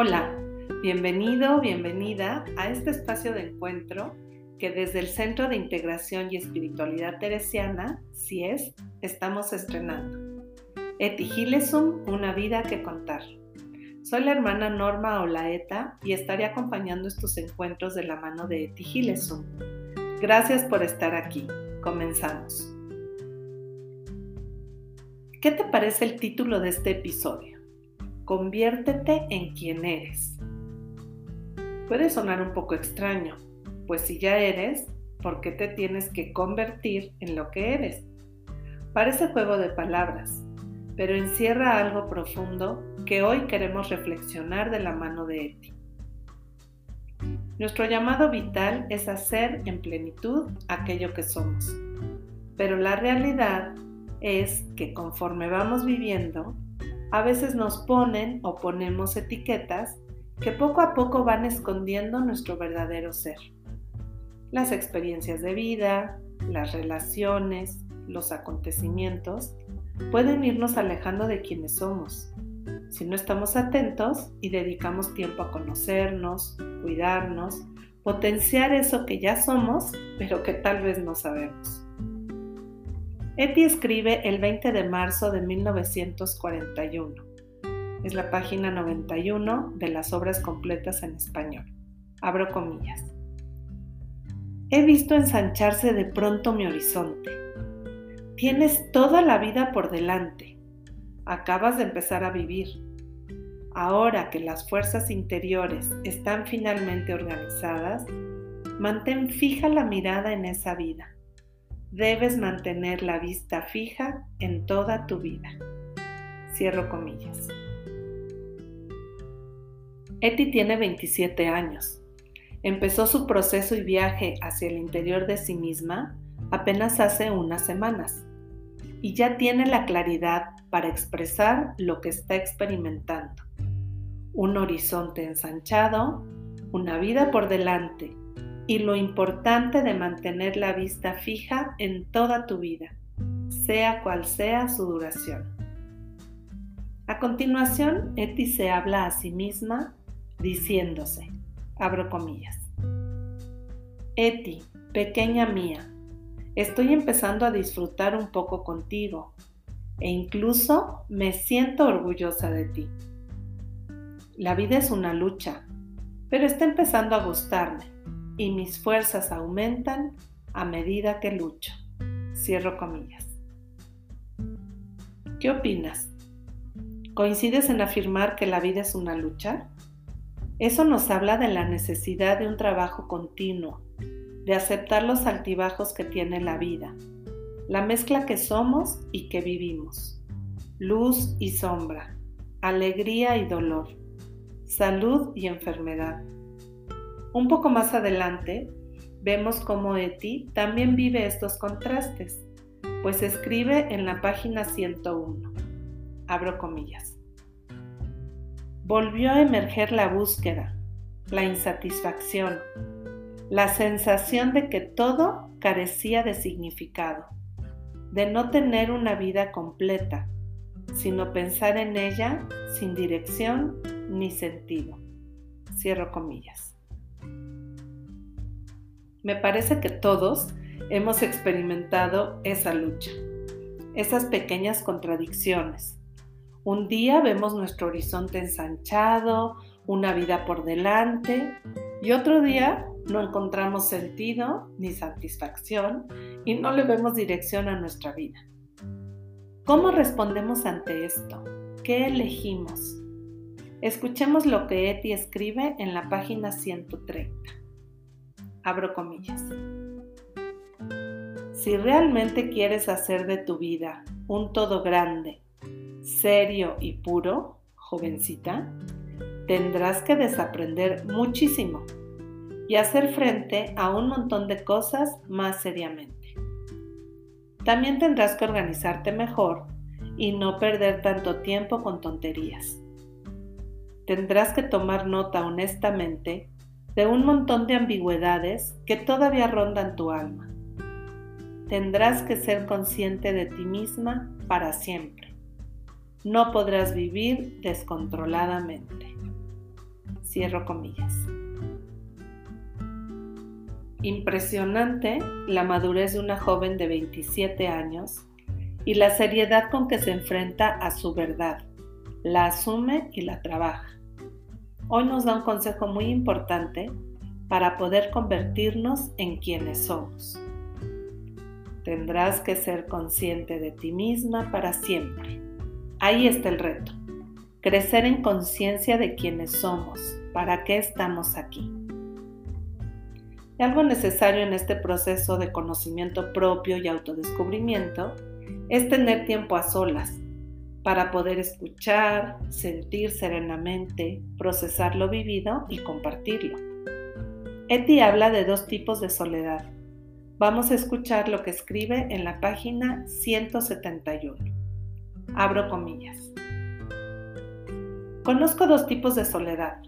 Hola, bienvenido, bienvenida a este espacio de encuentro que desde el Centro de Integración y Espiritualidad Teresiana, CIES, estamos estrenando. Eti Gilesum, una vida que contar. Soy la hermana Norma Olaeta y estaré acompañando estos encuentros de la mano de Eti Gilesum. Gracias por estar aquí. Comenzamos. ¿Qué te parece el título de este episodio? Conviértete en quien eres. Puede sonar un poco extraño, pues si ya eres, ¿por qué te tienes que convertir en lo que eres? Parece juego de palabras, pero encierra algo profundo que hoy queremos reflexionar de la mano de Eti. Nuestro llamado vital es hacer en plenitud aquello que somos, pero la realidad es que conforme vamos viviendo, a veces nos ponen o ponemos etiquetas que poco a poco van escondiendo nuestro verdadero ser. Las experiencias de vida, las relaciones, los acontecimientos pueden irnos alejando de quienes somos. Si no estamos atentos y dedicamos tiempo a conocernos, cuidarnos, potenciar eso que ya somos, pero que tal vez no sabemos. Eti escribe el 20 de marzo de 1941. Es la página 91 de las obras completas en español. Abro comillas. He visto ensancharse de pronto mi horizonte. Tienes toda la vida por delante. Acabas de empezar a vivir. Ahora que las fuerzas interiores están finalmente organizadas, mantén fija la mirada en esa vida debes mantener la vista fija en toda tu vida. Cierro comillas. Eti tiene 27 años. Empezó su proceso y viaje hacia el interior de sí misma apenas hace unas semanas y ya tiene la claridad para expresar lo que está experimentando. Un horizonte ensanchado, una vida por delante y lo importante de mantener la vista fija en toda tu vida, sea cual sea su duración. A continuación, Eti se habla a sí misma diciéndose, abro comillas, Eti, pequeña mía, estoy empezando a disfrutar un poco contigo e incluso me siento orgullosa de ti. La vida es una lucha, pero está empezando a gustarme y mis fuerzas aumentan a medida que lucho. Cierro comillas. ¿Qué opinas? ¿Coincides en afirmar que la vida es una lucha? Eso nos habla de la necesidad de un trabajo continuo, de aceptar los altibajos que tiene la vida, la mezcla que somos y que vivimos, luz y sombra, alegría y dolor, salud y enfermedad un poco más adelante, vemos cómo Eti también vive estos contrastes, pues escribe en la página 101, abro comillas, volvió a emerger la búsqueda, la insatisfacción, la sensación de que todo carecía de significado, de no tener una vida completa, sino pensar en ella sin dirección ni sentido. Cierro comillas. Me parece que todos hemos experimentado esa lucha, esas pequeñas contradicciones. Un día vemos nuestro horizonte ensanchado, una vida por delante, y otro día no encontramos sentido ni satisfacción y no le vemos dirección a nuestra vida. ¿Cómo respondemos ante esto? ¿Qué elegimos? Escuchemos lo que Eti escribe en la página 130 abro comillas. Si realmente quieres hacer de tu vida un todo grande, serio y puro, jovencita, tendrás que desaprender muchísimo y hacer frente a un montón de cosas más seriamente. También tendrás que organizarte mejor y no perder tanto tiempo con tonterías. Tendrás que tomar nota honestamente de un montón de ambigüedades que todavía rondan tu alma. Tendrás que ser consciente de ti misma para siempre. No podrás vivir descontroladamente. Cierro comillas. Impresionante la madurez de una joven de 27 años y la seriedad con que se enfrenta a su verdad, la asume y la trabaja. Hoy nos da un consejo muy importante para poder convertirnos en quienes somos. Tendrás que ser consciente de ti misma para siempre. Ahí está el reto. Crecer en conciencia de quienes somos, para qué estamos aquí. Algo necesario en este proceso de conocimiento propio y autodescubrimiento es tener tiempo a solas para poder escuchar, sentir serenamente, procesar lo vivido y compartirlo. Eti habla de dos tipos de soledad. Vamos a escuchar lo que escribe en la página 171. Abro comillas. Conozco dos tipos de soledad.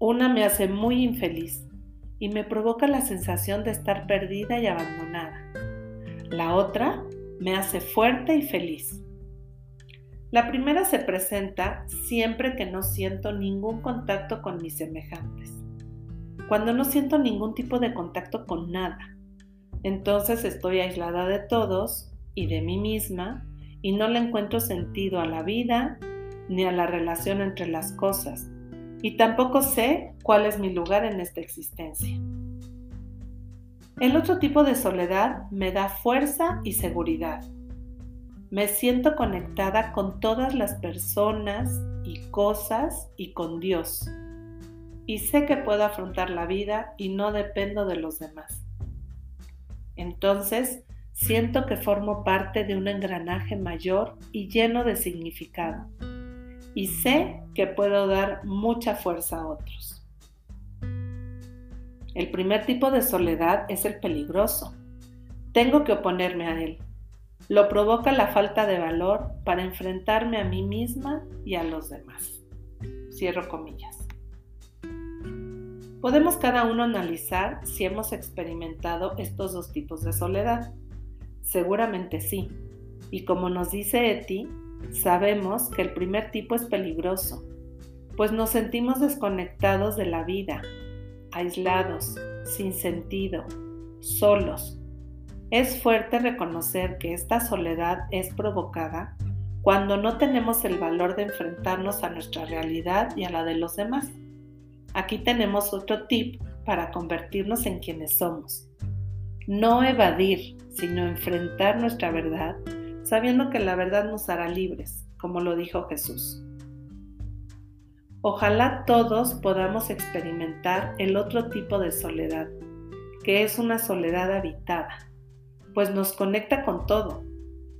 Una me hace muy infeliz y me provoca la sensación de estar perdida y abandonada. La otra me hace fuerte y feliz. La primera se presenta siempre que no siento ningún contacto con mis semejantes. Cuando no siento ningún tipo de contacto con nada. Entonces estoy aislada de todos y de mí misma y no le encuentro sentido a la vida ni a la relación entre las cosas y tampoco sé cuál es mi lugar en esta existencia. El otro tipo de soledad me da fuerza y seguridad. Me siento conectada con todas las personas y cosas y con Dios. Y sé que puedo afrontar la vida y no dependo de los demás. Entonces, siento que formo parte de un engranaje mayor y lleno de significado y sé que puedo dar mucha fuerza a otros. El primer tipo de soledad es el peligroso. Tengo que oponerme a él. Lo provoca la falta de valor para enfrentarme a mí misma y a los demás. Cierro comillas. Podemos cada uno analizar si hemos experimentado estos dos tipos de soledad. Seguramente sí. Y como nos dice Eti, Sabemos que el primer tipo es peligroso, pues nos sentimos desconectados de la vida, aislados, sin sentido, solos. Es fuerte reconocer que esta soledad es provocada cuando no tenemos el valor de enfrentarnos a nuestra realidad y a la de los demás. Aquí tenemos otro tip para convertirnos en quienes somos. No evadir, sino enfrentar nuestra verdad sabiendo que la verdad nos hará libres, como lo dijo Jesús. Ojalá todos podamos experimentar el otro tipo de soledad, que es una soledad habitada, pues nos conecta con todo,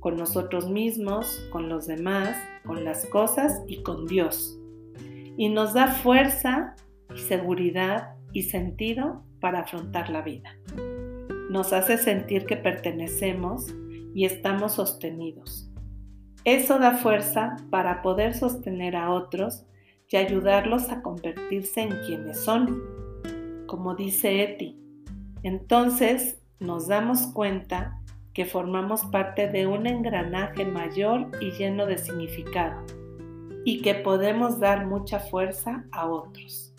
con nosotros mismos, con los demás, con las cosas y con Dios. Y nos da fuerza seguridad y sentido para afrontar la vida. Nos hace sentir que pertenecemos y estamos sostenidos. Eso da fuerza para poder sostener a otros y ayudarlos a convertirse en quienes son, como dice Eti. Entonces nos damos cuenta que formamos parte de un engranaje mayor y lleno de significado y que podemos dar mucha fuerza a otros.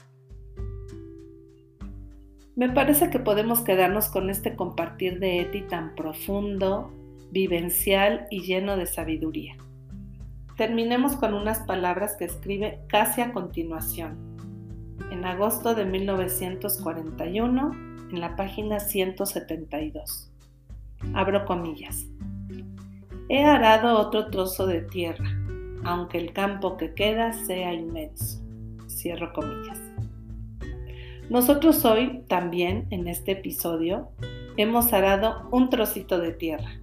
Me parece que podemos quedarnos con este compartir de Eti tan profundo, vivencial y lleno de sabiduría. Terminemos con unas palabras que escribe casi a continuación, en agosto de 1941, en la página 172. Abro comillas. He arado otro trozo de tierra, aunque el campo que queda sea inmenso. Cierro comillas. Nosotros hoy también en este episodio hemos arado un trocito de tierra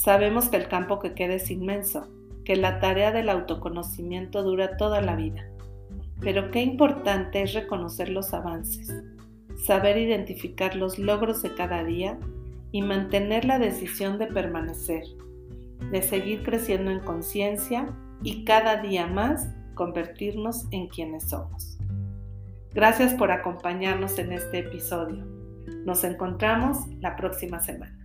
Sabemos que el campo que queda es inmenso, que la tarea del autoconocimiento dura toda la vida pero qué importante es reconocer los avances, saber identificar los logros de cada día y mantener la decisión de permanecer, de seguir creciendo en conciencia y cada día más convertirnos en quienes somos. Gracias por acompañarnos en este episodio. Nos encontramos la próxima semana.